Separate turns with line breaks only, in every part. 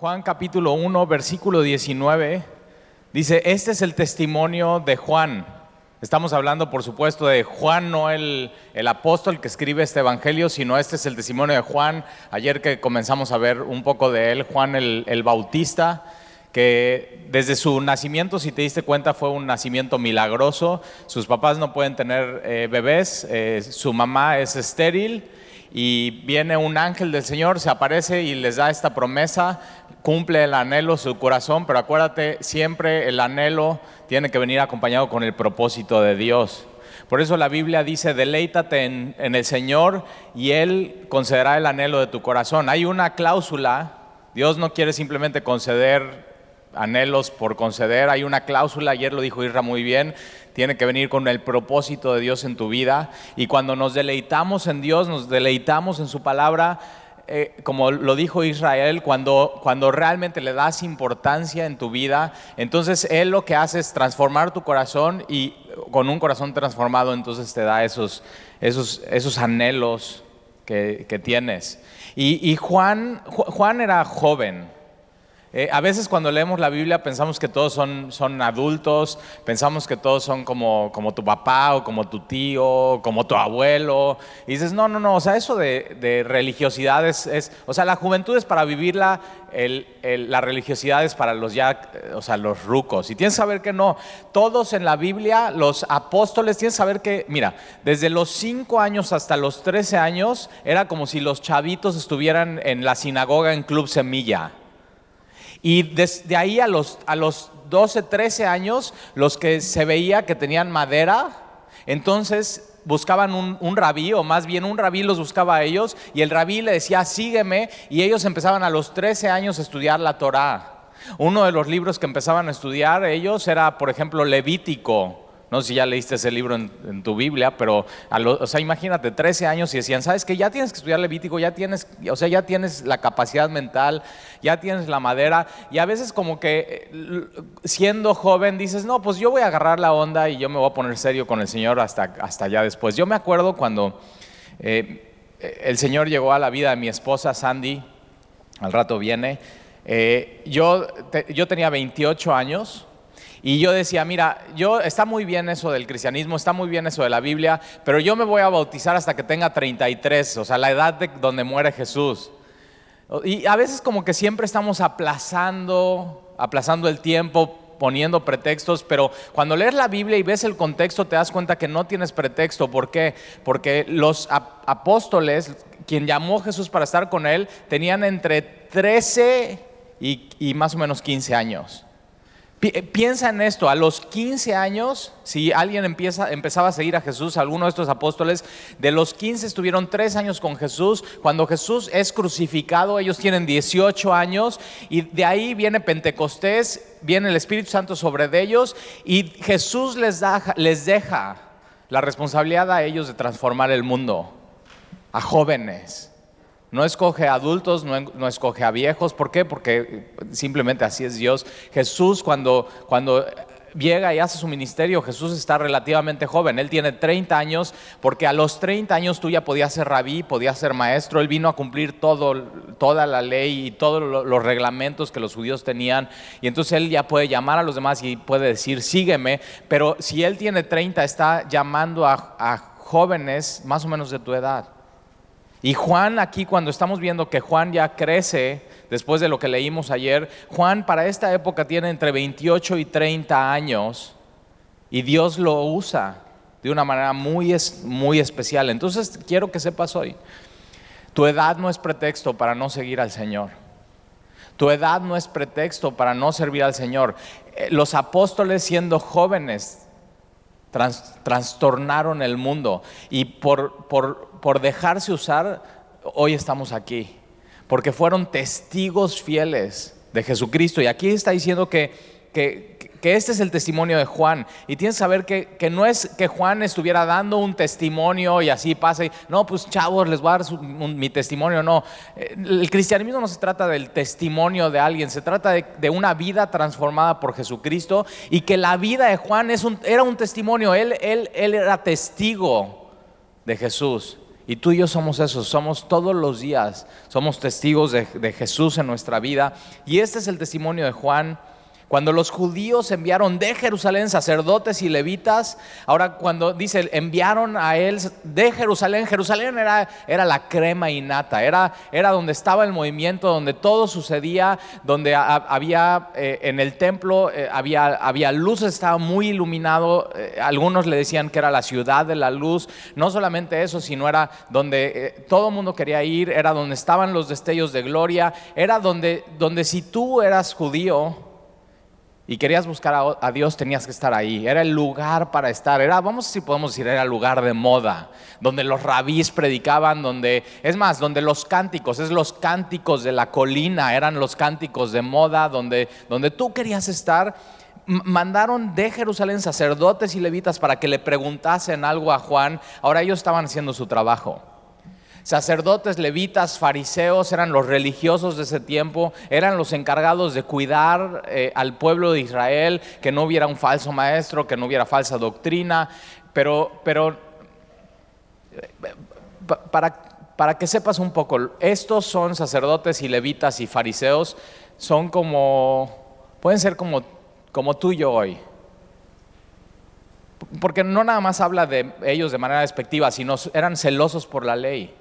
Juan capítulo 1, versículo 19, dice, este es el testimonio de Juan. Estamos hablando, por supuesto, de Juan, no el, el, apóstol que escribe este evangelio, sino este es el testimonio de Juan. Ayer que comenzamos a ver un poco de él, Juan el, el Bautista, que desde su nacimiento, si te diste cuenta, fue un nacimiento milagroso. Sus papás no pueden tener eh, bebés, eh, su mamá es estéril y viene un ángel del Señor, se aparece y les da esta promesa, cumple el anhelo su corazón, pero acuérdate, siempre el anhelo tiene que venir acompañado con el propósito de Dios. Por eso la Biblia dice, deleítate en, el Señor y Él concederá el anhelo de tu corazón. Hay una cláusula, Dios no quiere simplemente conceder anhelos por conceder, hay una cláusula, ayer lo dijo Isra muy bien, tiene que venir con el propósito de Dios en tu vida. Y cuando nos deleitamos en Dios, nos deleitamos en su palabra, eh, como lo dijo Israel, cuando, cuando realmente le das importancia en tu vida, entonces Él lo que hace es transformar tu corazón y con un corazón transformado entonces te da esos, esos, esos anhelos que, que tienes. Y, y Juan, Juan era joven. Eh, a veces cuando leemos la Biblia pensamos que todos son, son adultos, pensamos que todos son como, como, tu papá o como tu tío, como tu abuelo. Y dices, no, no, no, o sea, eso de, de religiosidad es, o sea, la juventud es para vivirla, el, la religiosidad es para los ya, o sea, los rucos. Y tienes que saber que no, todos en la Biblia, los apóstoles, tienes que saber que, mira, desde los 5 años hasta los 13 años, era como si los chavitos estuvieran en la sinagoga en Club Semilla. Y desde ahí a los, a los 12, 13 años, los que se veía que tenían madera, entonces buscaban un, un, rabí, o más bien un rabí los buscaba a ellos, y el rabí le decía, sígueme, y ellos empezaban a los 13 años a estudiar la Torá. Uno de los libros que empezaban a estudiar ellos era, por ejemplo, Levítico. No sé si ya leíste ese libro en, tu Biblia, pero, lo, o sea, imagínate, 13 años y decían, ¿sabes que Ya tienes que estudiar Levítico, ya tienes, o sea, ya tienes la capacidad mental, ya tienes la madera, y a veces como que siendo joven dices, no, pues yo voy a agarrar la onda y yo me voy a poner serio con el Señor hasta, hasta allá después. Yo me acuerdo cuando eh, el Señor llegó a la vida de mi esposa, Sandy, al rato viene, eh, yo, te, yo tenía 28 años, y yo decía, mira, yo está muy bien eso del cristianismo, está muy bien eso de la Biblia, pero yo me voy a bautizar hasta que tenga 33, o sea, la edad de donde muere Jesús. Y a veces como que siempre estamos aplazando, aplazando el tiempo, poniendo pretextos, pero cuando lees la Biblia y ves el contexto te das cuenta que no tienes pretexto. ¿Por qué? Porque los apóstoles, quien llamó a Jesús para estar con él, tenían entre 13 y, y más o menos 15 años. Piensa en esto, a los 15 años, si alguien empezaba a seguir a Jesús, alguno de estos apóstoles, de los 15 estuvieron 3 años con Jesús, cuando Jesús es crucificado, ellos tienen 18 años y de ahí viene Pentecostés, viene el Espíritu Santo sobre de ellos y Jesús les, da, les deja la responsabilidad a ellos de transformar el mundo, a jóvenes. No escoge a adultos, no, no, escoge a viejos. ¿Por qué? Porque simplemente así es Dios. Jesús cuando, cuando llega y hace su ministerio, Jesús está relativamente joven. Él tiene 30 años porque a los 30 años tú ya podías ser rabí, podías ser maestro. Él vino a cumplir todo, toda la ley y todos los reglamentos que los judíos tenían. Y entonces él ya puede llamar a los demás y puede decir, sígueme. Pero si él tiene 30, está llamando a jóvenes más o menos de tu edad. Y Juan aquí, cuando estamos viendo que Juan ya crece, después de lo que leímos ayer, Juan para esta época tiene entre 28 y 30 años y Dios lo usa de una manera muy, muy especial. Entonces quiero que sepas hoy, tu edad no es pretexto para no seguir al Señor. Tu edad no es pretexto para no servir al Señor. Los apóstoles siendo jóvenes trastornaron el mundo y por, por, por dejarse usar, hoy estamos aquí. Porque fueron testigos fieles de Jesucristo. Y aquí está diciendo que, que, este es el testimonio de Juan. Y tienes que saber que, que, no es que Juan estuviera dando un testimonio y así pasa. Y, no, pues chavos, les voy a dar un, mi testimonio. No, el cristianismo no se trata del testimonio de alguien, se trata de, una vida transformada por Jesucristo. Y que la vida de Juan es era un testimonio. Él, él, él era testigo de Jesús. Y tú y yo somos esos, somos todos los días, somos testigos de, de Jesús en nuestra vida. Y este es el testimonio de Juan cuando los judíos enviaron de Jerusalén sacerdotes y levitas, ahora cuando dice enviaron a él de Jerusalén, Jerusalén era, era la crema innata, era, era donde estaba el movimiento, donde todo sucedía, donde había eh, en el templo, eh, había, había luz, estaba muy iluminado, eh, algunos le decían que era la ciudad de la luz, no solamente eso, sino era donde todo el mundo quería ir, era donde estaban los destellos de gloria, era donde, donde si tú eras judío, y querías buscar a, Dios, tenías que estar ahí. Era el lugar para estar. Era, vamos si podemos decir, era el lugar de moda, donde los rabís predicaban, donde, es más, donde los cánticos, es los cánticos de la colina, eran los cánticos de moda, donde, donde tú querías estar. Mandaron de Jerusalén sacerdotes y levitas para que le preguntasen algo a Juan. Ahora ellos estaban haciendo su trabajo. Sacerdotes, levitas, fariseos eran los religiosos de ese tiempo, eran los encargados de cuidar eh, al pueblo de Israel, que no hubiera un falso maestro, que no hubiera falsa doctrina, pero, pero para, para que sepas un poco, estos son sacerdotes y levitas y fariseos, son como, pueden ser como, como tú y yo hoy. Porque no nada más habla de ellos de manera despectiva, sino eran celosos por la ley.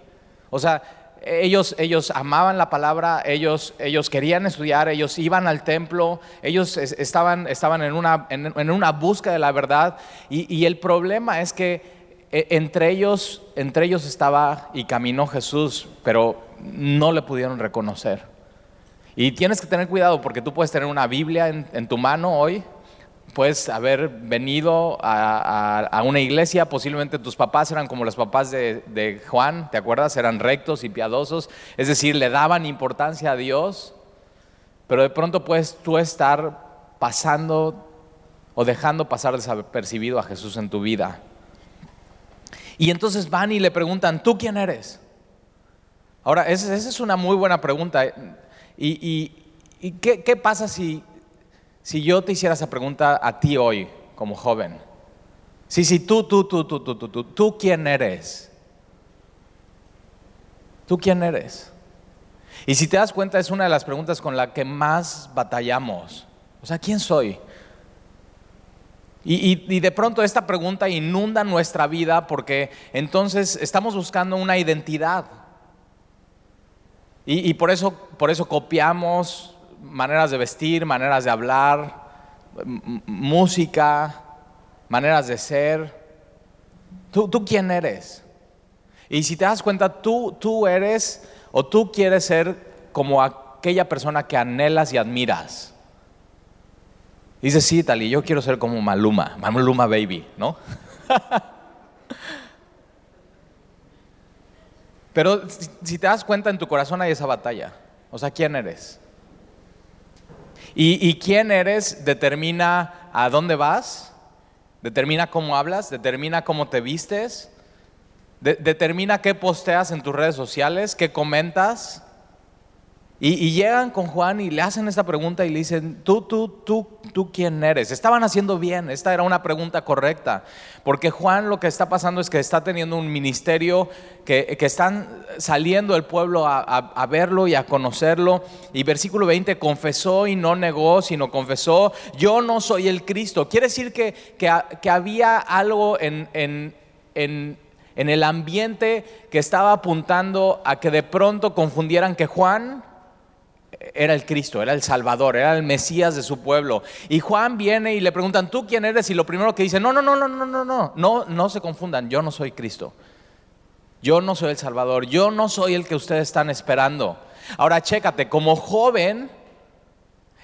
O sea, ellos, ellos amaban la palabra, ellos, ellos querían estudiar, ellos iban al templo, ellos estaban, estaban en, una, en, una búsqueda de la verdad y, el problema es que eh, entre ellos, entre ellos estaba y caminó Jesús, pero no le pudieron reconocer. Y tienes que tener cuidado porque tú puedes tener una Biblia en tu mano hoy puedes haber venido a, una iglesia, posiblemente tus papás eran como los papás de, Juan, ¿te acuerdas? Eran rectos y piadosos, es decir, le daban importancia a Dios, pero de pronto puedes tú estar pasando o dejando pasar desapercibido a Jesús en tu vida. Y entonces van y le preguntan, ¿tú quién eres? Ahora, esa, es una muy buena pregunta. ¿Y, qué, qué pasa si si yo te hiciera esa pregunta a ti hoy, como joven, sí, sí, tú, tú, tú, tú, tú, tú, tú, tú, ¿quién eres? ¿Tú quién eres? Y si te das cuenta, es una de las preguntas con la que más batallamos. O sea, ¿quién soy? Y, de pronto esta pregunta inunda nuestra vida porque entonces estamos buscando una identidad. Y, y por, eso, por eso copiamos maneras de vestir, maneras de hablar, música, maneras de ser. ¿Tú, ¿Tú quién eres? Y si te das cuenta, tú, tú eres o tú quieres ser como aquella persona que anhelas y admiras. Dices, sí, Tali, yo quiero ser como Maluma, Maluma Baby, ¿no? Pero si te das cuenta, en tu corazón hay esa batalla. O sea, ¿quién eres? Y, quién eres determina a dónde vas, determina cómo hablas, determina cómo te vistes, determina qué posteas en tus redes sociales, qué comentas. Y, llegan con Juan y le hacen esta pregunta y le dicen, tú, tú, tú, tú, ¿quién eres? Estaban haciendo bien, esta era una pregunta correcta, porque Juan lo que está pasando es que está teniendo un ministerio que, que están saliendo el pueblo a, verlo y a conocerlo. Y versículo 20, confesó y no negó, sino confesó, yo no soy el Cristo. Quiere decir que, que, había algo en, en, en en el ambiente que estaba apuntando a que de pronto confundieran que Juan era el Cristo, era el Salvador, era el Mesías de su pueblo. Y Juan viene y le preguntan, ¿tú quién eres? Y lo primero que dice, no, no, no, no, no, no, no, no, no se confundan, yo no soy Cristo. Yo no soy el Salvador, yo no soy el que ustedes están esperando. Ahora chécate, como joven,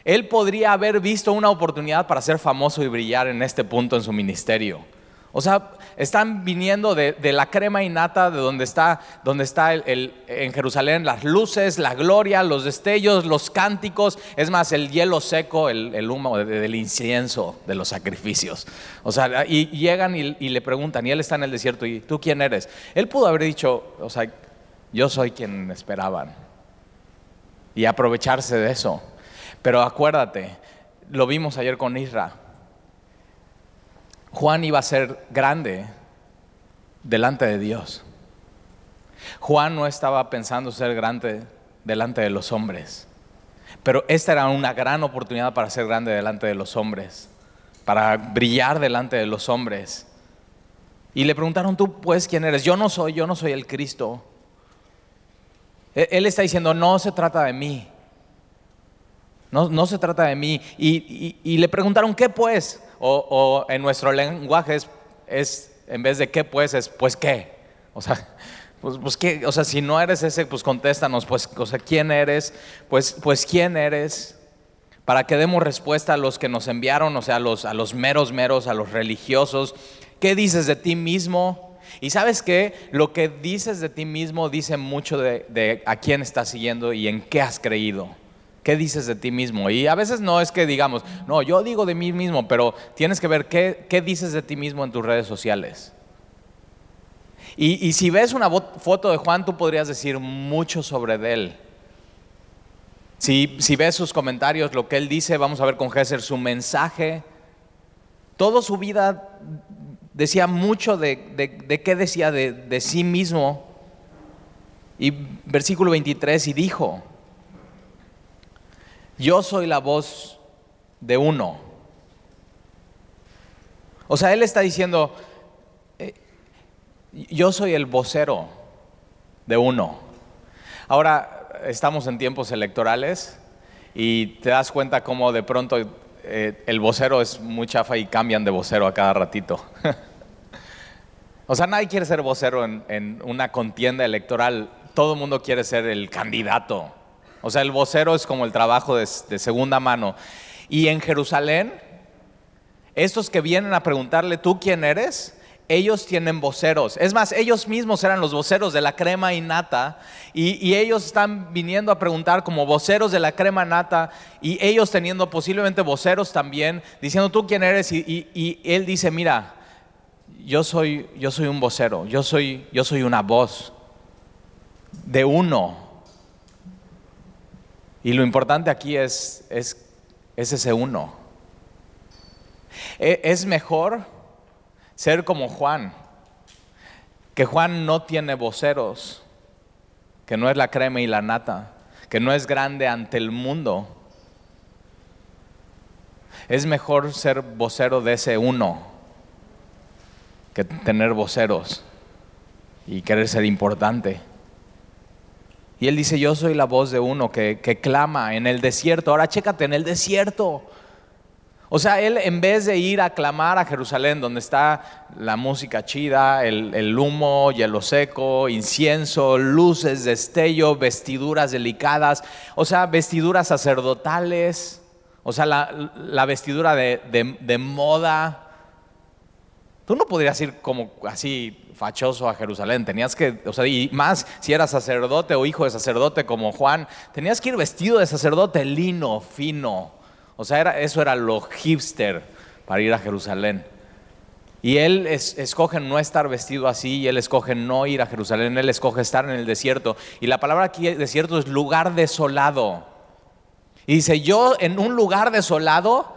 él podría haber visto una oportunidad para ser famoso y brillar en este punto en su ministerio. O sea, están viniendo de, la crema innata de donde está, donde está el, en Jerusalén las luces, la gloria, los destellos, los cánticos, es más, el hielo seco, el, humo del incienso de los sacrificios. O sea, y, llegan y, y, le preguntan, y él está en el desierto, ¿y tú quién eres? Él pudo haber dicho, o sea, yo soy quien esperaban. Y aprovecharse de eso. Pero acuérdate, lo vimos ayer con Isra Juan iba a ser grande delante de Dios. Juan no estaba pensando ser grande delante de los hombres, pero esta era una gran oportunidad para ser grande delante de los hombres, para brillar delante de los hombres. Y le preguntaron, tú pues, ¿quién eres? Yo no soy, yo no soy el Cristo. E-, él está diciendo, no se trata de mí. No, no se trata de mí. Y, le preguntaron, ¿qué pues? O, en nuestro lenguaje es, en vez de qué pues, es pues qué. O sea, pues, pues qué, o sea, si no eres ese, pues contéstanos, pues, o sea, ¿quién eres? Pues, pues quién eres para que demos respuesta a los que nos enviaron, o sea, a los, a los meros meros, a los religiosos. ¿Qué dices de ti mismo? Y sabes que lo que dices de ti mismo dice mucho de, a quién estás siguiendo y en qué has creído. ¿Qué dices de ti mismo? Y a veces no es que digamos, no, yo digo de mí mismo, pero tienes que ver qué, qué dices de ti mismo en tus redes sociales. Y, y, si ves una foto de Juan, tú podrías decir mucho sobre él. Si, si ves sus comentarios, lo que él dice, vamos a ver con Gesser su mensaje, toda su vida decía mucho de, qué decía de, sí mismo. Y versículo 23, y dijo, yo soy la voz de uno. O sea, él está diciendo, eh, yo soy el vocero de uno. Ahora estamos en tiempos electorales y te das cuenta cómo de pronto eh, el vocero es muy chafa y cambian de vocero a cada ratito. o sea, nadie quiere ser vocero en, una contienda electoral. Todo el mundo quiere ser el candidato. O sea, el vocero es como el trabajo de, segunda mano. Y en Jerusalén, estos que vienen a preguntarle, ¿tú quién eres? ellos tienen voceros. Es más, ellos mismos eran los voceros de la crema y nata y, ellos están viniendo a preguntar como voceros de la crema nata y ellos teniendo posiblemente voceros también, diciendo tú quién eres y, él dice, mira, yo soy, yo soy un vocero, yo soy, yo soy una voz de uno. Y lo importante aquí es, es, es ese uno. E, es mejor ser como Juan, que Juan no tiene voceros, que no es la crema y la nata, que no es grande ante el mundo. Es mejor ser vocero de ese uno que tener voceros y querer ser importante. Y él dice, yo soy la voz de uno que, que clama en el desierto. Ahora chécate, en el desierto. O sea, él en vez de ir a clamar a Jerusalén, donde está la música chida, el, humo, hielo seco, incienso, luces, destello, vestiduras delicadas, o sea, vestiduras sacerdotales, o sea, la, vestidura de, moda. Tú no podrías ir como así fachoso a Jerusalén, tenías que, o sea, y más si eras sacerdote o hijo de sacerdote como Juan, tenías que ir vestido de sacerdote lino, fino o sea, eso era lo hipster para ir a Jerusalén. Y él escoge no estar vestido así, y él escoge no ir a Jerusalén, él escoge estar en el desierto. Y la palabra aquí desierto es lugar desolado. Y dice, yo en un lugar desolado,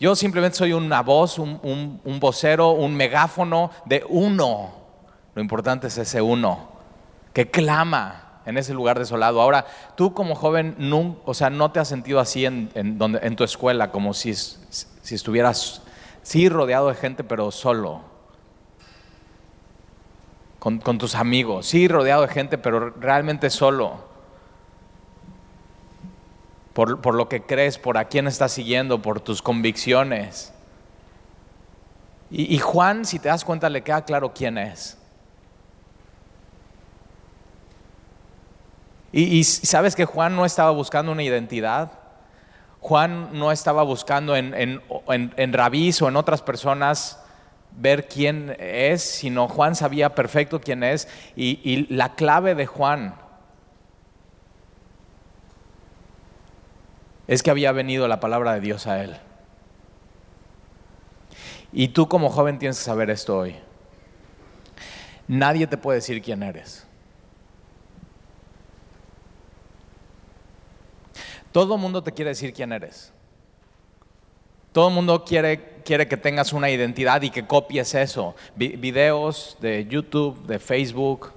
yo simplemente soy una voz, un, un vocero, un megáfono de uno. Lo importante es ese uno, que clama, en ese lugar desolado. Ahora, tú como joven, no, o sea, no te has sentido así en, donde, en tu escuela, como si, si estuvieras, sí, rodeado de gente, pero solo. Con, con tus amigos, sí, rodeado de gente, pero realmente solo. Por, por, lo que crees, por a quién estás siguiendo, por tus convicciones. Y, y Juan, si te das cuenta, le queda claro quién es. Y, sabes que Juan no estaba buscando una identidad. Juan no estaba buscando en, en, en, rabís o en otras personas ver quién es, sino Juan sabía perfecto quién es. Y, y la clave de Juan es que había venido la palabra de Dios a él. Y tú como joven tienes que saber esto hoy. Nadie te puede decir quién eres. Todo el mundo te quiere decir quién eres. Todo el mundo quiere, quiere que tengas una identidad y que copies eso. videos de YouTube, de Facebook,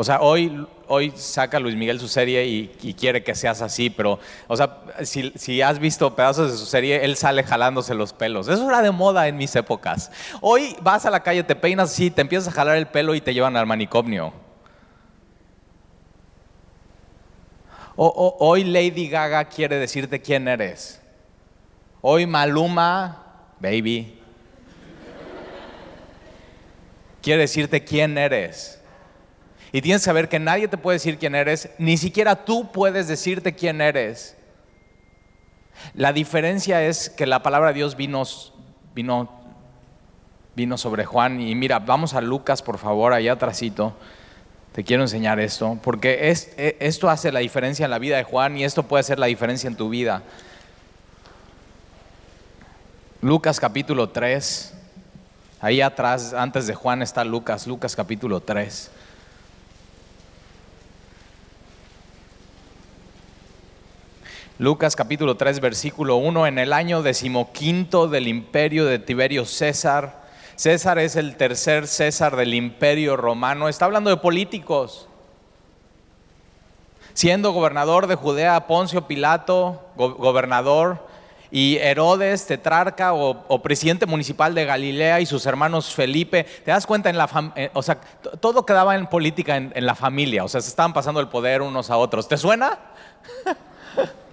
O sea, hoy, hoy saca Luis Miguel su serie y, quiere que seas así, pero, o sea, si, si, has visto pedazos de su serie, él sale jalándose los pelos. Eso era de moda en mis épocas. Hoy vas a la calle, te peinas así, te empiezas a jalar el pelo y te llevan al manicomio. Hoy Lady Gaga quiere decirte quién eres. Hoy Maluma, baby, quiere decirte quién eres. Y tienes que saber que nadie te puede decir quién eres, ni siquiera tú puedes decirte quién eres. La diferencia es que la palabra de Dios vino, vino, vino sobre Juan. Y mira, vamos a Lucas, por favor, allá atrásito. Te quiero enseñar esto, porque e, esto hace la diferencia en la vida de Juan y esto puede hacer la diferencia en tu vida. Lucas capítulo 3. Ahí atrás, antes de Juan, está Lucas, Lucas capítulo 3. Lucas capítulo 3, versículo 1, en el año decimoquinto del imperio de Tiberio César. César es el tercer César del imperio romano. Está hablando de políticos. Siendo gobernador de Judea, Poncio Pilato, gobernador, y Herodes, tetrarca o, presidente municipal de Galilea y sus hermanos Felipe. ¿Te das cuenta? En la eh, o sea, todo quedaba en política en, en la familia. O sea, se estaban pasando el poder unos a otros. ¿Te suena?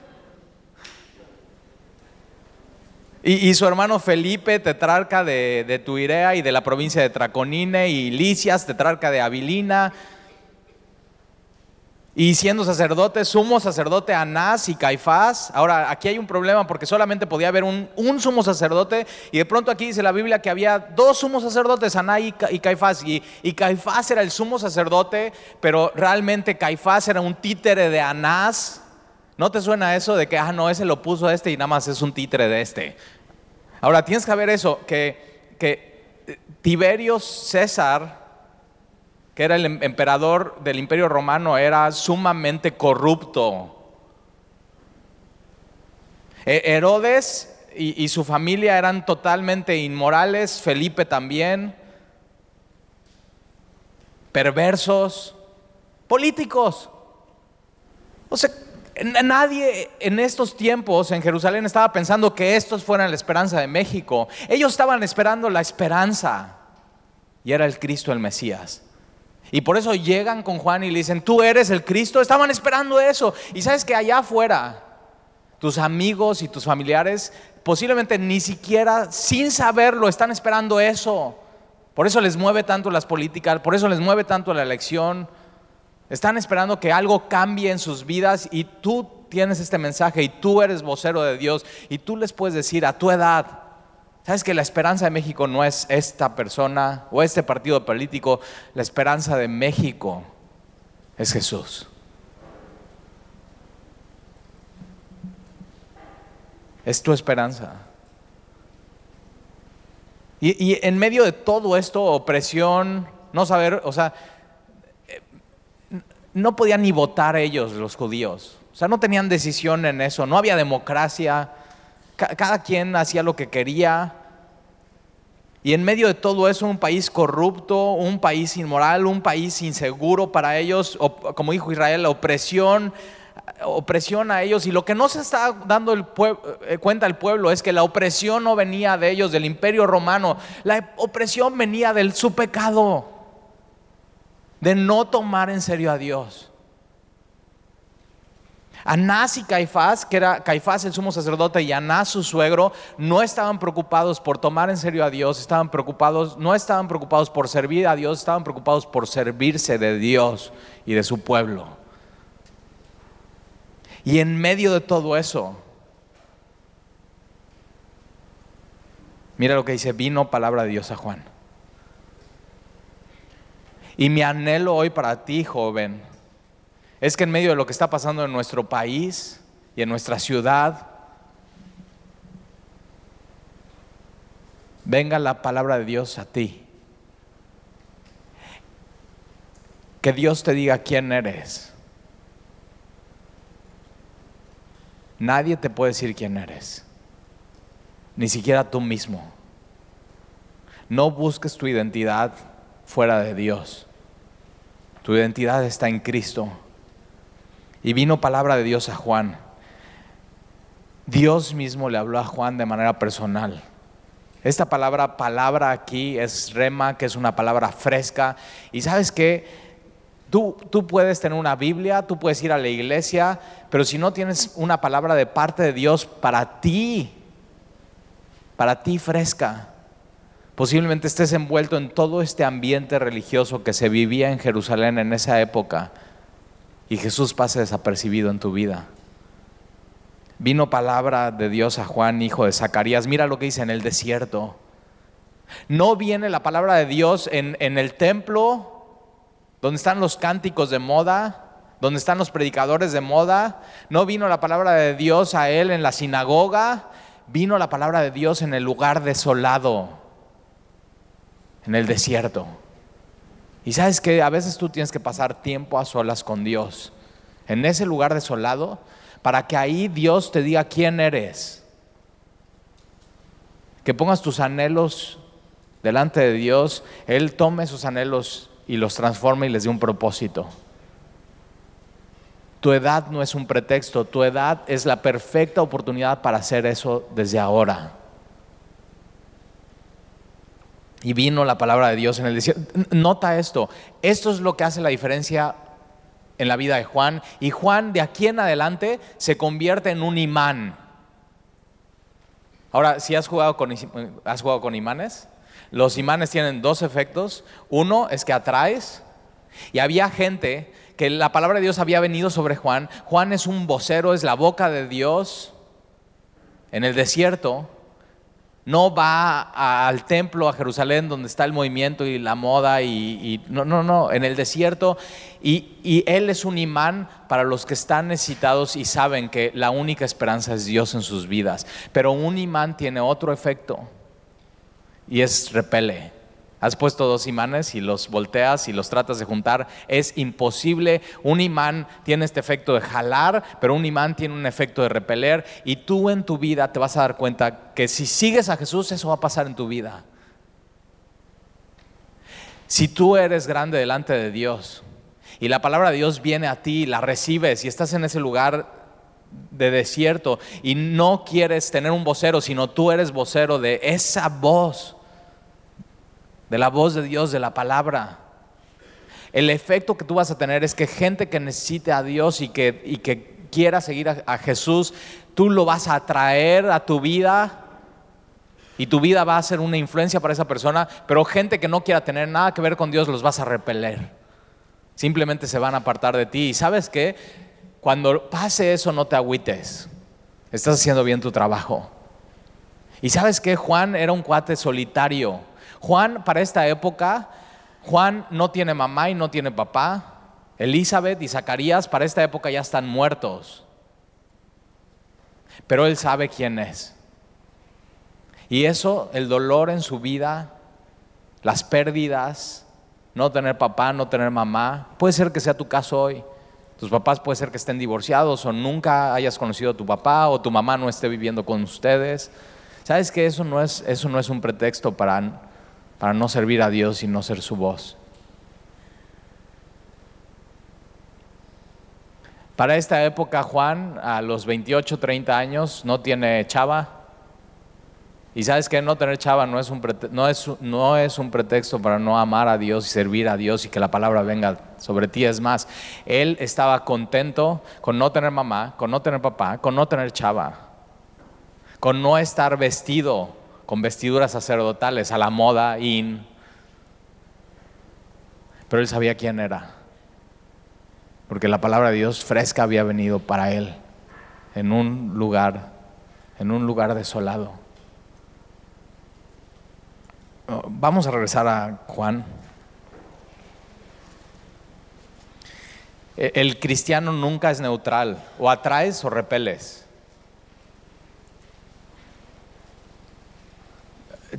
Y, su hermano Felipe, tetrarca de, de, Tuirea y de la provincia de Traconine, y Licias, tetrarca de Abilina. Y siendo sacerdote, sumo sacerdote Anás y Caifás. Ahora, aquí hay un problema porque solamente podía haber un, sumo sacerdote. Y de pronto aquí dice la Biblia que había dos sumos sacerdotes, Anás y, Caifás. Y, y, Caifás era el sumo sacerdote, pero realmente Caifás era un títere de Anás. ¿No te suena eso de que, ah, no, ese lo puso este y nada más es un títere de este? Ahora, tienes que ver eso, que, que Tiberio César, que era el em, emperador del imperio romano, era sumamente corrupto. E, Herodes y, y, su familia eran totalmente inmorales, Felipe también, perversos, políticos. O sea, Nadie en estos tiempos en Jerusalén estaba pensando que estos fueran la esperanza de México. Ellos estaban esperando la esperanza y era el Cristo el Mesías. Y por eso llegan con Juan y le dicen, tú eres el Cristo. Estaban esperando eso. Y sabes que allá afuera, tus amigos y tus familiares posiblemente ni siquiera sin saberlo están esperando eso. Por eso les mueve tanto las políticas, por eso les mueve tanto la elección están esperando que algo cambie en sus vidas y tú tienes este mensaje y tú eres vocero de Dios y tú les puedes decir a tu edad, sabes que la esperanza de México no es esta persona o este partido político, la esperanza de México es Jesús. Es tu esperanza. Y, en medio de todo esto, opresión, no saber, o sea, no podían ni votar ellos, los judíos. O sea, no tenían decisión en eso, no había democracia, cada quien hacía lo que quería. Y en medio de todo eso, un país corrupto, un país inmoral, un país inseguro para ellos, como dijo Israel, la opresión, opresión a ellos. Y lo que no se está dando eh, cuenta el pueblo es que la opresión no venía de ellos, del imperio romano, la opresión venía de su pecado de no tomar en serio a Dios. Anás y Caifás, que era Caifás el sumo sacerdote y Anás su suegro, no estaban preocupados por tomar en serio a Dios, estaban preocupados, no estaban preocupados por servir a Dios, estaban preocupados por servirse de Dios y de su pueblo. Y en medio de todo eso, mira lo que dice, vino palabra de Dios a Juan. Y mi anhelo hoy para ti, joven, es que en medio de lo que está pasando en nuestro país y en nuestra ciudad, venga la palabra de Dios a ti. Que Dios te diga quién eres. Nadie te puede decir quién eres, ni siquiera tú mismo. No busques tu identidad fuera de Dios. Tu identidad está en Cristo. Y vino palabra de Dios a Juan. Dios mismo le habló a Juan de manera personal. Esta palabra, palabra aquí es rema, que es una palabra fresca. Y sabes que tú, tú puedes tener una Biblia, tú puedes ir a la iglesia, pero si no tienes una palabra de parte de Dios para ti, para ti fresca, posiblemente estés envuelto en todo este ambiente religioso que se vivía en Jerusalén en esa época y Jesús pase desapercibido en tu vida. Vino palabra de Dios a Juan, hijo de Zacarías. Mira lo que dice en el desierto. No viene la palabra de Dios en, en el templo, donde están los cánticos de moda, donde están los predicadores de moda. No vino la palabra de Dios a él en la sinagoga. Vino la palabra de Dios en el lugar desolado, en el desierto. Y sabes que a veces tú tienes que pasar tiempo a solas con Dios. En ese lugar desolado, para que ahí Dios te diga quién eres. Que pongas tus anhelos delante de Dios, Él tome esos anhelos y los transforme y les dé un propósito. Tu edad no es un pretexto, tu edad es la perfecta oportunidad para hacer eso desde ahora. Y vino la palabra de Dios en el desierto. Nota esto, esto es lo que hace la diferencia en la vida de Juan y Juan de aquí en adelante se convierte en un imán. Ahora, si has has jugado con imanes, los imanes tienen dos efectos. Uno es que atraes y había gente que la palabra de Dios había venido sobre Juan. Juan es un vocero, es la boca de Dios en el desierto no va al templo, a Jerusalén, donde está el movimiento y la moda, y, no, no, no, en el desierto. Y, y, Él es un imán para los que están necesitados y saben que la única esperanza es Dios en sus vidas. Pero un imán tiene otro efecto y es repele. Has puesto dos imanes y los volteas y los tratas de juntar. Es imposible. Un imán tiene este efecto de jalar, pero un imán tiene un efecto de repeler. Y tú en tu vida te vas a dar cuenta que si sigues a Jesús, eso va a pasar en tu vida. Si tú eres grande delante de Dios y la palabra de Dios viene a ti, la recibes y estás en ese lugar de desierto y no quieres tener un vocero, sino tú eres vocero de esa voz de la voz de Dios, de la palabra. El efecto que tú vas a tener es que gente que necesite a Dios y que, y que quiera seguir a, Jesús, tú lo vas a atraer a tu vida y tu vida va a ser una influencia para esa persona, pero gente que no quiera tener nada que ver con Dios los vas a repeler. Simplemente se van a apartar de ti. Y sabes que cuando pase eso no te agüites. Estás haciendo bien tu trabajo. Y sabes que Juan era un cuate solitario. Juan, para esta época, Juan no tiene mamá y no tiene papá. Elizabeth y Zacarías para esta época ya están muertos. Pero él sabe quién es. Y eso, el dolor en su vida, las pérdidas, no tener papá, no tener mamá, puede ser que sea tu caso hoy. Tus papás puede ser que estén divorciados o nunca hayas conocido a tu papá o tu mamá no esté viviendo con ustedes. ¿Sabes que eso no es, eso no es un pretexto para para no servir a Dios y no ser su voz. Para esta época, Juan, a los 28, 30 años, no tiene chava. Y sabes que no tener chava no es, un no, es, no es un pretexto para no amar a Dios y servir a Dios y que la palabra venga sobre ti. Es más, él estaba contento con no tener mamá, con no tener papá, con no tener chava, con no estar vestido con vestiduras sacerdotales, a la moda, in. Pero él sabía quién era, porque la palabra de Dios fresca había venido para él en un lugar, en un lugar desolado. Oh, vamos a regresar a Juan. E, el cristiano nunca es neutral, o atraes o repeles.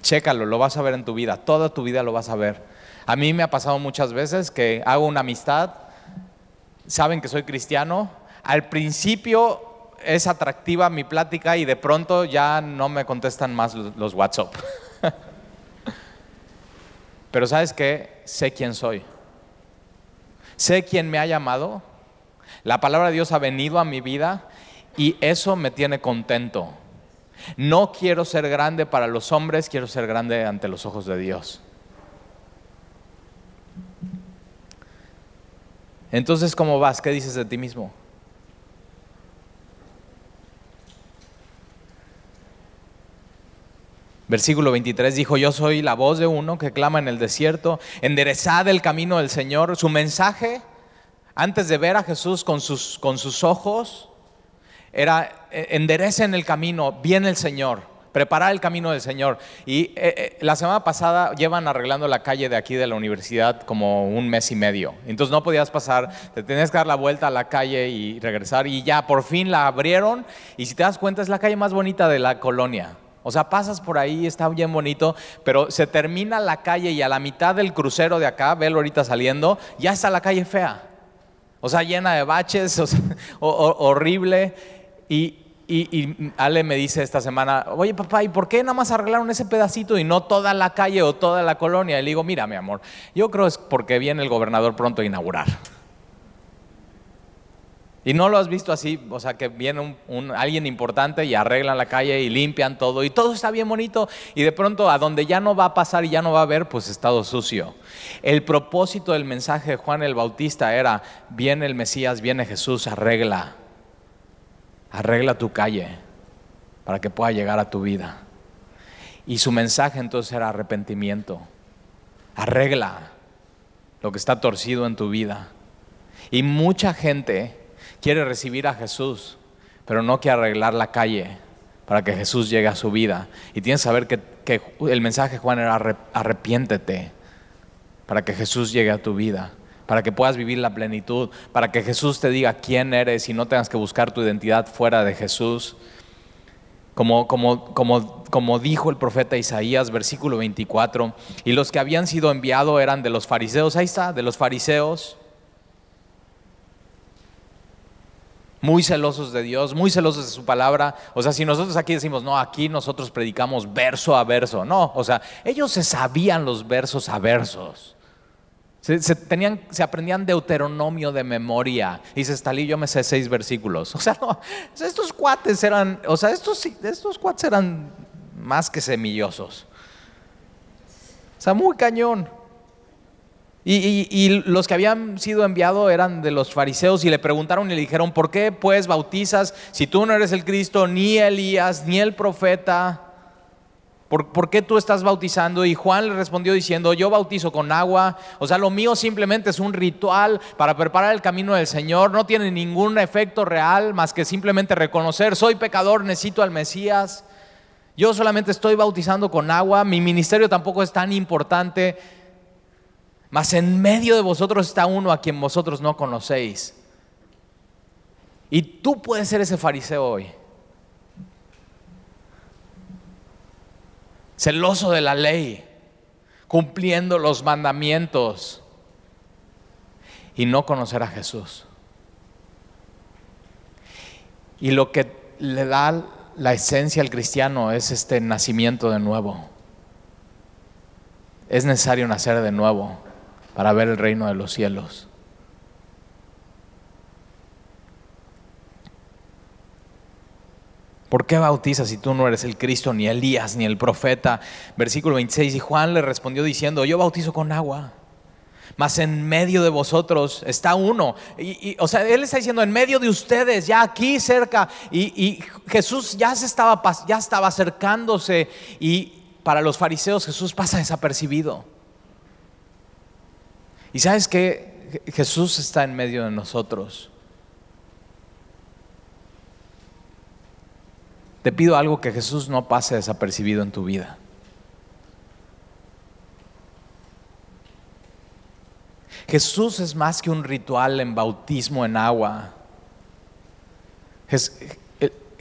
Chécalo, lo vas a ver en tu vida, toda tu vida lo vas a ver. A mí me ha pasado muchas veces que hago una amistad, saben que soy cristiano, al principio es atractiva mi plática y de pronto ya no me contestan más los WhatsApp. Pero sabes que sé quién soy. sé quién me ha llamado, la palabra de Dios ha venido a mi vida y eso me tiene contento. No quiero ser grande para los hombres, quiero ser grande ante los ojos de Dios. Entonces, ¿cómo vas? ¿Qué dices de ti mismo? Versículo 23 dijo, yo soy la voz de uno que clama en el desierto, enderezad el camino del Señor. Su mensaje, antes de ver a Jesús con sus, con sus ojos, era eh, enderecen el camino, viene el Señor, preparar el camino del Señor. Y eh, eh, la semana pasada llevan arreglando la calle de aquí de la universidad como un mes y medio. Entonces no podías pasar, te tenías que dar la vuelta a la calle y regresar. Y ya por fin la abrieron. Y si te das cuenta, es la calle más bonita de la colonia. O sea, pasas por ahí, está bien bonito, pero se termina la calle y a la mitad del crucero de acá, velo ahorita saliendo, ya está la calle fea. O sea, llena de baches, horrible. Y, Ale me dice esta semana, oye papá, ¿y por qué nada más arreglaron ese pedacito y no toda la calle o toda la colonia? Y le digo, mira mi amor, yo creo es porque viene el gobernador pronto a inaugurar. Y no lo has visto así, o sea, que viene alguien importante y arreglan la calle y limpian todo y todo está bien bonito y de pronto a donde ya no va a pasar y ya no va a ver, pues estado sucio. El propósito del mensaje de Juan el Bautista era, viene el Mesías, viene Jesús, arregla, arregla tu calle para que pueda llegar a tu vida. Y su mensaje entonces era arrepentimiento, arregla lo que está torcido en tu vida. Y mucha gente quiere recibir a Jesús, pero no quiere arreglar la calle para que Jesús llegue a su vida. Y tienes que saber que, el mensaje de Juan era arrepiéntete para que Jesús llegue a tu vida, para que puedas vivir la plenitud, para que Jesús te diga quién eres y no tengas que buscar tu identidad fuera de Jesús. Como, como, como, como, dijo el profeta Isaías, versículo 24, y los que habían sido enviados eran de los fariseos, ahí está, de los fariseos, muy celosos de Dios, muy celosos de su palabra. O sea, si nosotros aquí decimos, no, aquí nosotros predicamos verso a verso, no, o sea, ellos se sabían los versos a versos. Se, tenían, se aprendían Deuteronomio de memoria. Y se Estalí, yo me sé seis versículos. O sea, no, estos cuates eran, o sea, estos, estos cuates eran más que semillosos. O sea, muy cañón. Y, los que habían sido enviados eran de los fariseos y le preguntaron y le dijeron, ¿por qué pues bautizas si tú no eres el Cristo, ni Elías, ni el profeta? ¿Por, ¿Por, qué tú estás bautizando? Y Juan le respondió diciendo, yo bautizo con agua, o sea, lo mío simplemente es un ritual para preparar el camino del Señor, no tiene ningún efecto real más que simplemente reconocer, soy pecador, necesito al Mesías. Yo solamente estoy bautizando con agua, mi ministerio tampoco es tan importante mas en medio de vosotros está uno a quien vosotros no conocéis. Y tú puedes ser ese fariseo hoy. Celoso de la ley, cumpliendo los mandamientos y no conocer a Jesús. Y lo que le da la esencia al cristiano es este nacimiento de nuevo. Es necesario nacer de nuevo para ver el reino de los cielos. ¿Por qué bautizas si tú no eres el Cristo, ni Elías, ni el profeta? Versículo 26, y Juan le respondió diciendo, yo bautizo con agua, mas en medio de vosotros está uno. Y, o sea, él está diciendo, en medio de ustedes, ya aquí cerca, y, Jesús ya, se estaba, ya estaba acercándose, y para los fariseos Jesús pasa desapercibido. Y sabes que Jesús está en medio de nosotros. Te pido algo que Jesús no pase desapercibido en tu vida. Jesús es más que un ritual en bautismo en agua.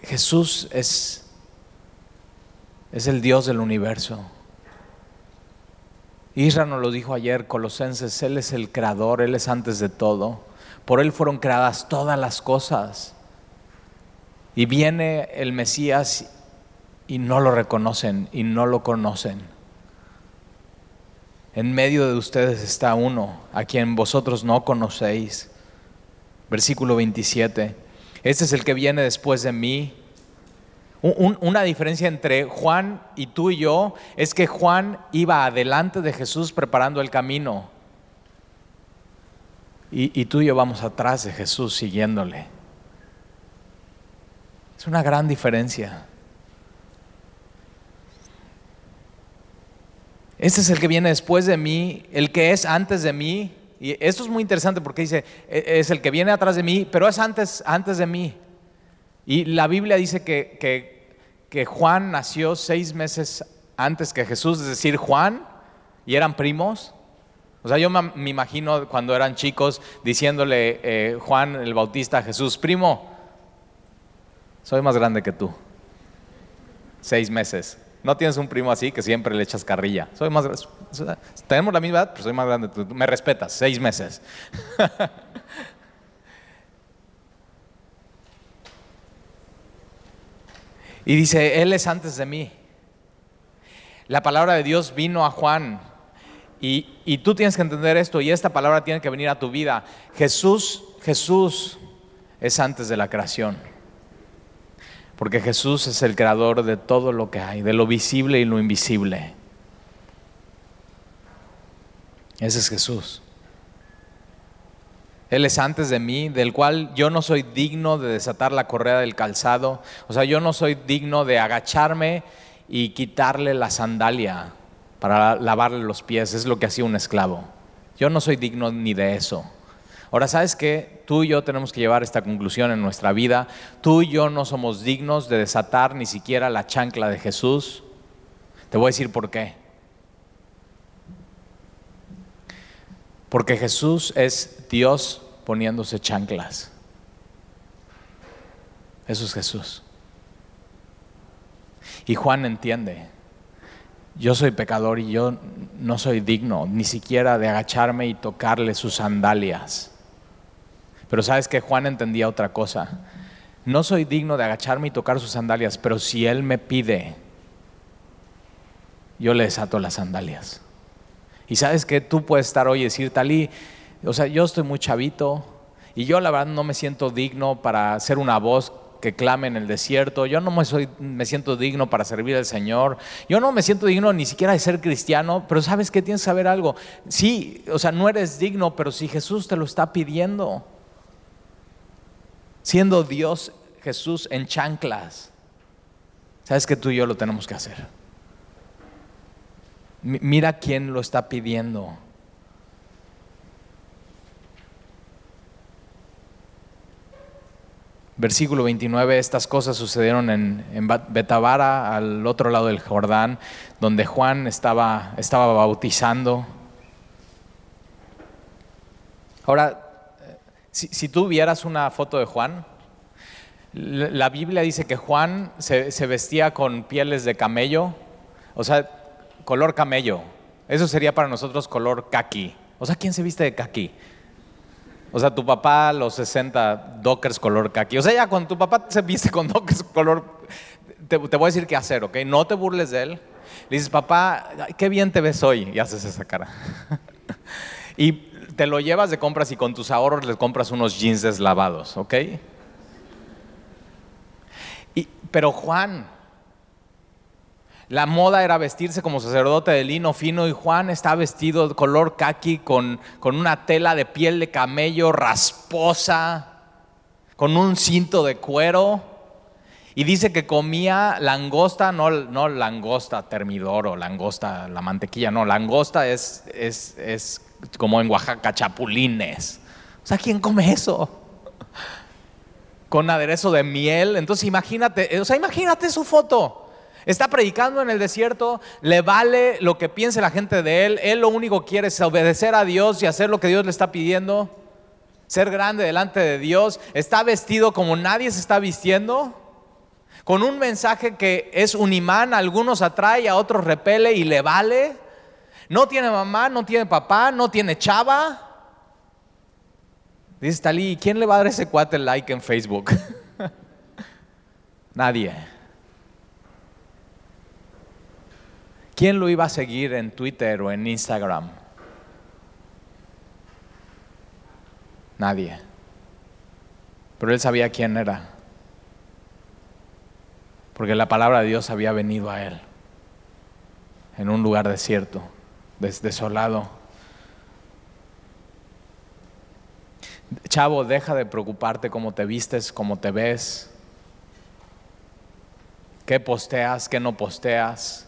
Jesús es, es el Dios del universo. Israel nos lo dijo ayer, Colosenses, Él es el creador, Él es antes de todo. Por Él fueron creadas todas las cosas. Y viene el Mesías y no lo reconocen y no lo conocen. en medio de ustedes está uno a quien vosotros no conocéis. Versículo 27. Este es el que viene después de mí. una diferencia entre Juan y tú y yo es que Juan iba adelante de Jesús preparando el camino. Y, y tú y yo vamos atrás de Jesús siguiéndole. Es una gran diferencia. Este es el que viene después de mí, el que es antes de mí. Y esto es muy interesante porque dice, e, es el que viene atrás de mí, pero es antes, antes de mí. Y la Biblia dice que, que, Juan nació seis meses antes que Jesús, es decir, Juan, y eran primos. O sea, yo me, imagino cuando eran chicos diciéndole eh, Juan el Bautista a Jesús, primo, soy más grande que tú. Seis meses. No tienes un primo así que siempre le echas carrilla. Soy más Tenemos la misma edad, pero soy más grande. Tú me respetas, seis meses. y dice, Él es antes de mí. La palabra de Dios vino a Juan. Y, y tú tienes que entender esto y esta palabra tiene que venir a tu vida. Jesús, Jesús es antes de la creación. Porque Jesús es el creador de todo lo que hay, de lo visible y lo invisible. Ese es Jesús. Él es antes de mí, del cual yo no soy digno de desatar la correa del calzado. O sea, yo no soy digno de agacharme y quitarle la sandalia para lavarle los pies. Es lo que hacía un esclavo. Yo no soy digno ni de eso. Ahora, ¿sabes qué? Tú y yo tenemos que llevar esta conclusión en nuestra vida. Tú y yo no somos dignos de desatar ni siquiera la chancla de Jesús. Te voy a decir por qué. Porque Jesús es Dios poniéndose chanclas. Eso es Jesús. Y Juan entiende, yo soy pecador y yo no soy digno ni siquiera de agacharme y tocarle sus sandalias. Pero sabes que Juan entendía otra cosa. No soy digno de agacharme y tocar sus sandalias, pero si Él me pide, yo le desato las sandalias. Y sabes que tú puedes estar hoy y decir, Talí, o sea, yo estoy muy chavito y yo la verdad no me siento digno para ser una voz que clame en el desierto, yo no me, soy, me siento digno para servir al Señor, yo no me siento digno ni siquiera de ser cristiano, pero sabes que tienes que saber algo. Sí, o sea, no eres digno, pero si Jesús te lo está pidiendo, siendo Dios Jesús en chanclas, sabes que tú y yo lo tenemos que hacer. Mira quién lo está pidiendo. Versículo 29, estas cosas sucedieron en, en, Betabara, al otro lado del Jordán, donde Juan estaba, estaba bautizando. Ahora, si, tú vieras una foto de Juan, la Biblia dice que Juan se, vestía con pieles de camello, o sea, color camello. Eso sería para nosotros color kaki. O sea, ¿quién se viste de kaki? O sea, tu papá los 60 dockers color kaki. O sea, ya cuando tu papá se viste con dockers color, te, te, voy a decir qué hacer, ¿ok? No te burles de él. Dices, papá, qué bien te ves hoy. Y haces esa cara. y te lo llevas de compras y con tus ahorros le compras unos jeans deslavados, ¿ok? Pero Juan, la moda era vestirse como sacerdote de lino fino y Juan está vestido de color kaki con, con una tela de piel de camello rasposa, con un cinto de cuero. Y dice que comía langosta, no, no langosta termidor o langosta, la mantequilla, no, langosta es, es como en Oaxaca, chapulines. O sea, ¿quién come eso? Con aderezo de miel. Entonces imagínate, o sea, imagínate su foto. Está predicando en el desierto, le vale lo que piense la gente de él. Él lo único que quiere es obedecer a Dios y hacer lo que Dios le está pidiendo. Ser grande delante de Dios. Está vestido como nadie se está vistiendo. Con un mensaje que es un imán, algunos atrae, a otros repele y le vale. No tiene mamá, no tiene papá, no tiene chava. Dice Talí, ¿quién le va a dar ese cuate like en Facebook? Nadie. ¿Quién lo iba a seguir en Twitter o en Instagram? Nadie. Pero él sabía quién era. Porque la palabra de Dios había venido a él en un lugar desierto, desolado. Chavo, deja de preocuparte cómo te vistes, cómo te ves, qué posteas, qué no posteas.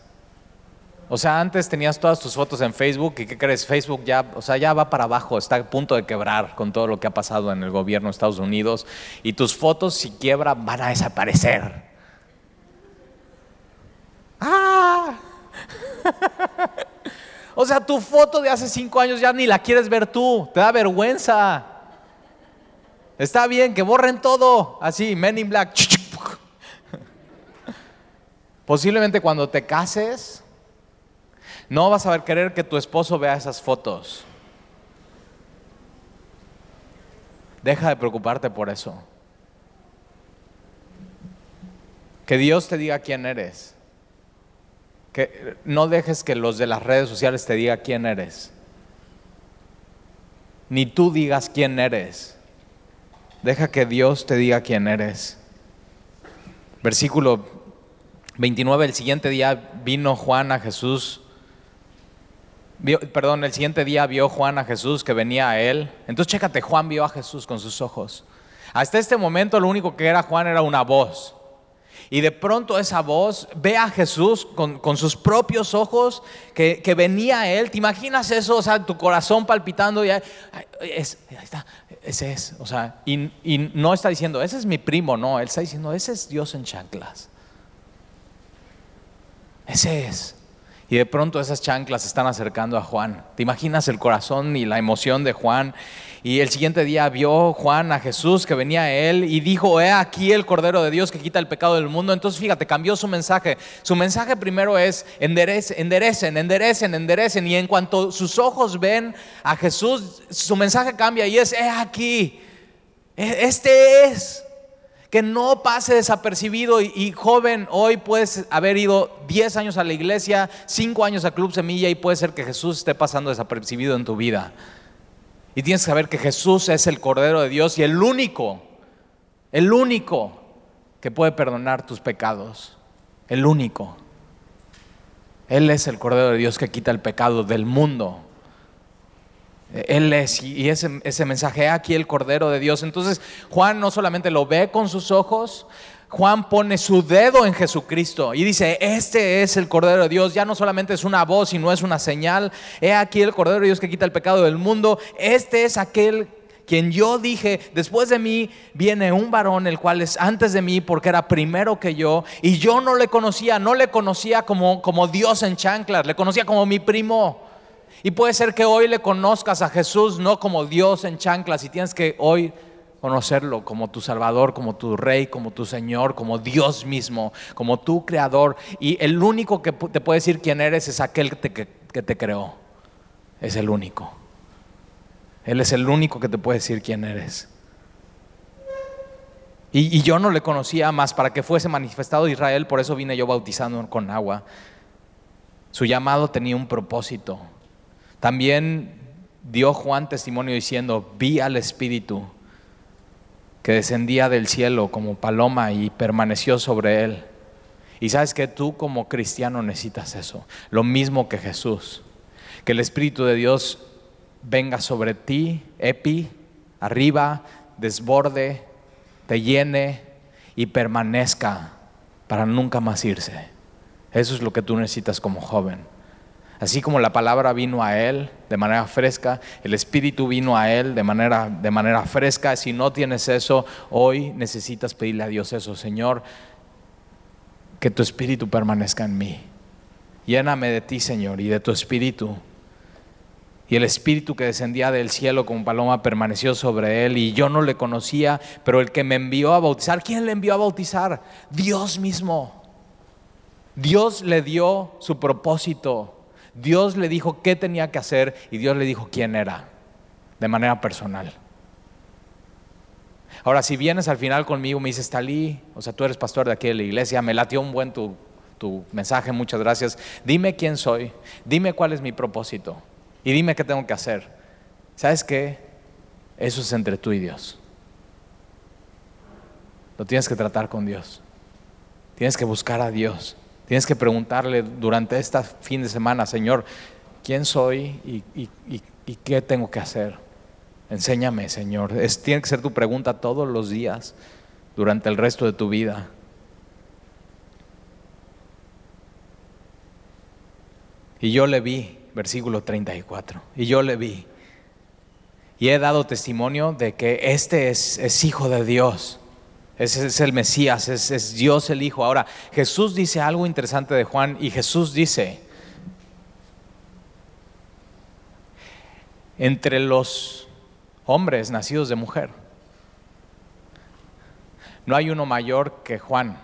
O sea, antes tenías todas tus fotos en Facebook y ¿qué crees? Facebook ya, o sea, ya va para abajo, está a punto de quebrar con todo lo que ha pasado en el gobierno de Estados Unidos y tus fotos si quiebra van a desaparecer. ¡Ah! o sea, tu foto de hace cinco años ya ni la quieres ver tú, te da vergüenza. Está bien que borren todo, así, Men in Black. Posiblemente cuando te cases, no vas a querer que tu esposo vea esas fotos. Deja de preocuparte por eso. Que Dios te diga quién eres. No dejes que los de las redes sociales te digan quién eres. Ni tú digas quién eres. Deja que Dios te diga quién eres. Versículo 29, el siguiente día vino Juan a Jesús perdón, el siguiente día vio Juan a Jesús que venía a él. Entonces, chécate, Juan vio a Jesús con sus ojos. Hasta este momento lo único que era Juan era una voz. Y de pronto esa voz ve a Jesús con, sus propios ojos que, venía a él. ¿Te imaginas eso? O sea, tu corazón palpitando y ahí está, ese es. O sea, y, y no está diciendo, ese es mi primo, no. Él está diciendo, ese es Dios en chanclas. Ese es. Y de pronto esas chanclas se están acercando a Juan. ¿Te imaginas el corazón y la emoción de Juan? Y el siguiente día vio Juan a Jesús que venía a él y dijo, he aquí el Cordero de Dios que quita el pecado del mundo. Entonces fíjate, cambió su mensaje. Su mensaje primero es enderecen, enderecen, enderecen, enderecen. Y en cuanto sus ojos ven a Jesús, su mensaje cambia y es, he aquí, e-, este es que no pase desapercibido y, joven, hoy puedes haber ido 10 años a la iglesia, 5 años a Club Semilla y puede ser que Jesús esté pasando desapercibido en tu vida. Y tienes que saber que Jesús es el Cordero de Dios y el único, el único que puede perdonar tus pecados. El único. Él es el Cordero de Dios que quita el pecado del mundo. Él es, y ese, ese mensaje, aquí el Cordero de Dios. Entonces Juan no solamente lo ve con sus ojos, Juan pone su dedo en Jesucristo y dice, este es el Cordero de Dios, ya no solamente es una voz y no es una señal, he aquí el Cordero de Dios que quita el pecado del mundo, este es aquel quien yo dije, después de mí viene un varón, el cual es antes de mí porque era primero que yo, y yo no le conocía, no le conocía como, como Dios en chanclas, le conocía como mi primo. Y puede ser que hoy le conozcas a Jesús no como Dios en chanclas y tienes que hoy conocerlo como tu Salvador, como tu Rey, como tu Señor, como Dios mismo, como tu Creador. Y el único que te puede decir quién eres es aquel que te, creó. Es el único. Él es el único que te puede decir quién eres. Y, y, yo no le conocía más para que fuese manifestado Israel, por eso vine yo bautizando con agua. Su llamado tenía un propósito. También dio Juan testimonio diciendo, vi al Espíritu que descendía del cielo como paloma y permaneció sobre él. Y sabes que tú como cristiano necesitas eso, lo mismo que Jesús, que el Espíritu de Dios venga sobre ti, epi, arriba, desborde, te llene y permanezca para nunca más irse. Eso es lo que tú necesitas como joven. Así como la palabra vino a él de manera fresca, el Espíritu vino a él de manera, de manera fresca. Si no tienes eso, hoy necesitas pedirle a Dios eso, Señor, que tu Espíritu permanezca en mí. Lléname de ti, Señor, y de tu Espíritu. Y el Espíritu que descendía del cielo como paloma permaneció sobre él y yo no le conocía, pero el que me envió a bautizar, ¿quién le envió a bautizar? Dios mismo. Dios le dio su propósito Dios le dijo qué tenía que hacer y Dios le dijo quién era, de manera personal. Ahora, si vienes al final conmigo, me dices, Talí, o sea, tú eres pastor de aquí de la iglesia, me latió un buen tu, tu mensaje, muchas gracias. Dime quién soy, dime cuál es mi propósito y dime qué tengo que hacer. ¿Sabes qué? Eso es entre tú y Dios. Lo tienes que tratar con Dios. Tienes que buscar a Dios. Tienes que preguntarle durante este fin de semana, Señor, ¿quién soy y, qué tengo que hacer? Enséñame, Señor. Es, tiene que ser tu pregunta todos los días durante el resto de tu vida. Y yo le vi, versículo 34, y yo le vi. Y he dado testimonio de que este es, hijo de Dios. Es el Mesías, es, es Dios el Hijo. Ahora, Jesús dice algo interesante de Juan y Jesús dice, entre los hombres nacidos de mujer, no hay uno mayor que Juan.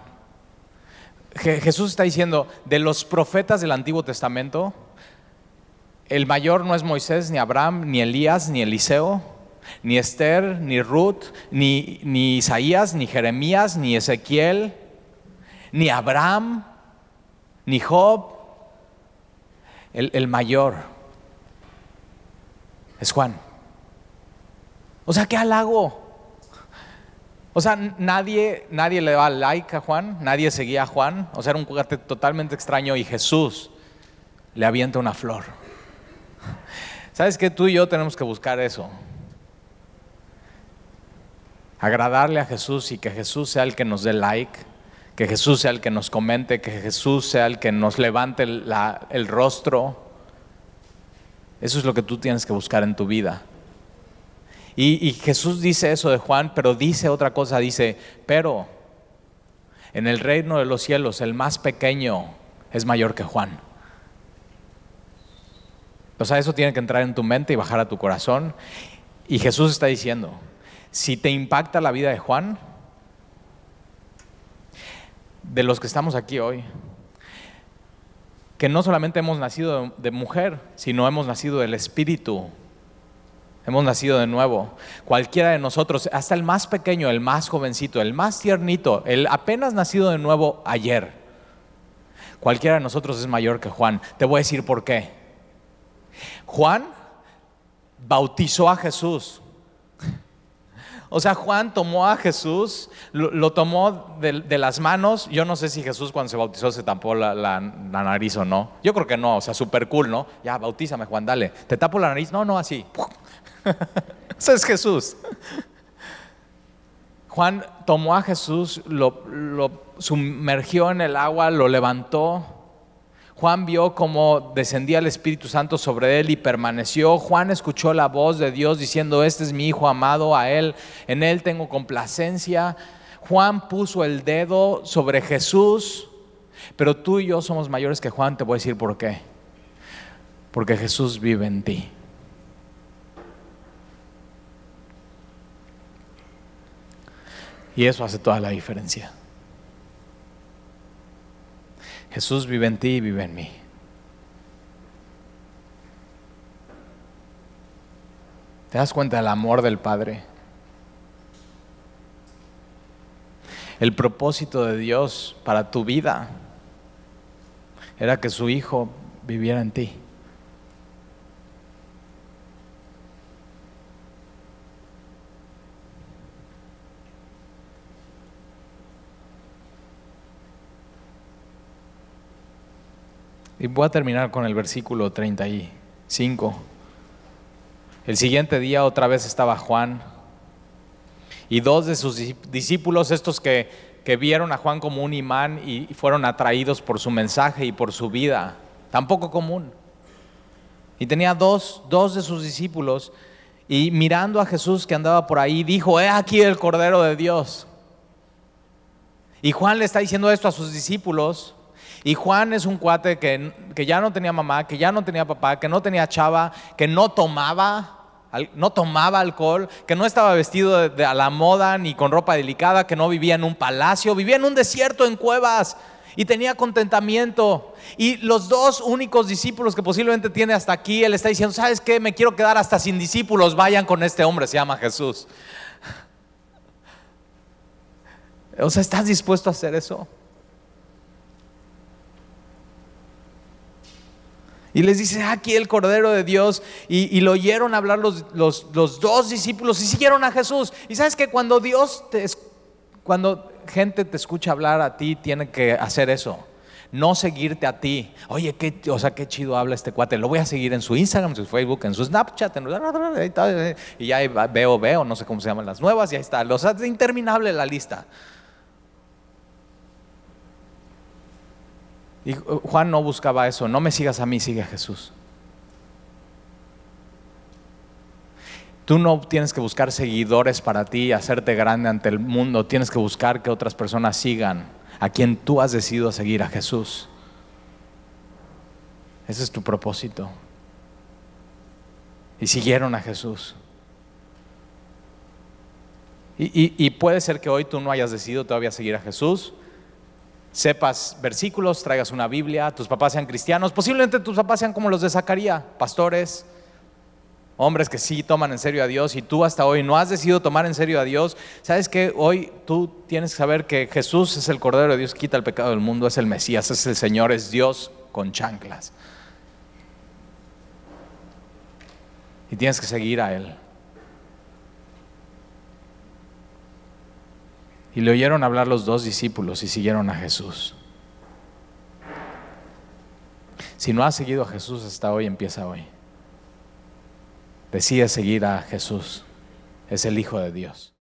Jesús está diciendo, de los profetas del Antiguo Testamento, el mayor no es Moisés, ni Abraham, ni Elías, ni Eliseo, ni Esther, ni Ruth, ni, ni Isaías, ni Jeremías, ni Ezequiel, ni Abraham, ni Job. El, el mayor es Juan. O sea, qué halago. O sea, nadie, nadie le daba like a Juan, nadie seguía a Juan. O sea, era un juguete totalmente extraño y Jesús le avienta una flor. ¿Sabes qué? Tú y yo tenemos que buscar eso. Agradarle a Jesús y que Jesús sea el que nos dé like, que Jesús sea el que nos comente, que Jesús sea el que nos levante el rostro. Eso es lo que tú tienes que buscar en tu vida. Y, Jesús dice eso de Juan, pero dice otra cosa, dice, pero en el reino de los cielos el más pequeño es mayor que Juan. O sea, eso tiene que entrar en tu mente y bajar a tu corazón. Y Jesús está diciendo, si te impacta la vida de Juan, de los que estamos aquí hoy, que no solamente hemos nacido de mujer, sino hemos nacido del Espíritu Hemos nacido de nuevo. Cualquiera de nosotros, hasta el más pequeño, el más jovencito, el más tiernito, el apenas nacido de nuevo ayer. Cualquiera de nosotros es mayor que Juan. Te voy a decir por qué. Juan bautizó a Jesús. O sea, Juan tomó a Jesús, lo, tomó de, las manos. Yo no sé si Jesús cuando se bautizó se tapó la, nariz o no. Yo creo que no, o sea, súper cool, ¿no? Ya, bautízame, Juan, dale. ¿Te tapo la nariz? No, no, así. Ese es Jesús. Juan tomó a Jesús, lo, sumergió en el agua, lo levantó. Juan vio cómo descendía el Espíritu Santo sobre él y permaneció. Juan escuchó la voz de Dios diciendo, este es mi Hijo amado, a él, en él tengo complacencia. Juan puso el dedo sobre Jesús, pero tú y yo somos mayores que Juan, te voy a decir por qué. Porque Jesús vive en ti. Y eso hace toda la diferencia. Jesús vive en ti y vive en mí. ¿Te das cuenta del amor del Padre? El propósito de Dios para tu vida era que su Hijo viviera en ti. Y voy a terminar con el versículo 35. El siguiente día otra vez estaba Juan y dos de sus discípulos, estos que, que vieron a Juan como un imán y fueron atraídos por su mensaje y por su vida, tampoco común. Y tenía dos, dos de sus discípulos y mirando a Jesús que andaba por ahí, dijo, he aquí el Cordero de Dios. Y Juan le está diciendo esto a sus discípulos y Juan es un cuate que, ya no tenía mamá, que ya no tenía papá, que no tenía chava, que no tomaba, no tomaba alcohol, que no estaba vestido de, a la moda ni con ropa delicada, que no vivía en un palacio, vivía en un desierto en cuevas y tenía contentamiento. Y los dos únicos discípulos que posiblemente tiene hasta aquí, él está diciendo, ¿sabes qué? Me quiero quedar hasta sin discípulos, vayan con este hombre, se llama Jesús. O sea, ¿estás dispuesto a hacer eso? Y les dice, "Ah, aquí el Cordero de Dios. Y, y lo oyeron hablar los, los- los dos discípulos y siguieron a Jesús. Y sabes que cuando Dios te, cuando gente te escucha hablar a ti, tiene que hacer eso. No seguirte a ti. Oye, qué, o sea, qué chido habla este cuate. Lo voy a seguir en su Instagram, en su Facebook, en su Snapchat. en- y ya veo, veo, no sé cómo se llaman las nuevas. Y ahí está. O sea, es interminable la lista. Y Juan no buscaba eso. No me sigas a mí, sigue a Jesús. Tú no tienes que buscar seguidores para ti, hacerte grande ante el mundo. Tienes que buscar que otras personas sigan a quien tú has decidido seguir, a Jesús. Ese es tu propósito. Y siguieron a Jesús. Y, y- y puede ser que hoy tú no hayas decidido todavía seguir a Jesús. Sepas versículos, traigas una Biblia, tus papás sean cristianos. Posiblemente tus papás sean como los de Zacarías, pastores, hombres que sí toman en serio a Dios y tú hasta hoy no has decidido tomar en serio a Dios, sabes que hoy tú tienes que saber que Jesús es el Cordero de Dios, quita el pecado del mundo, es el Mesías, es el Señor, es Dios con chanclas. Y tienes que seguir a Él. Y le oyeron hablar los dos discípulos y siguieron a Jesús. Si no has seguido a Jesús hasta hoy, empieza hoy. Decide seguir a Jesús. Es el Hijo de Dios.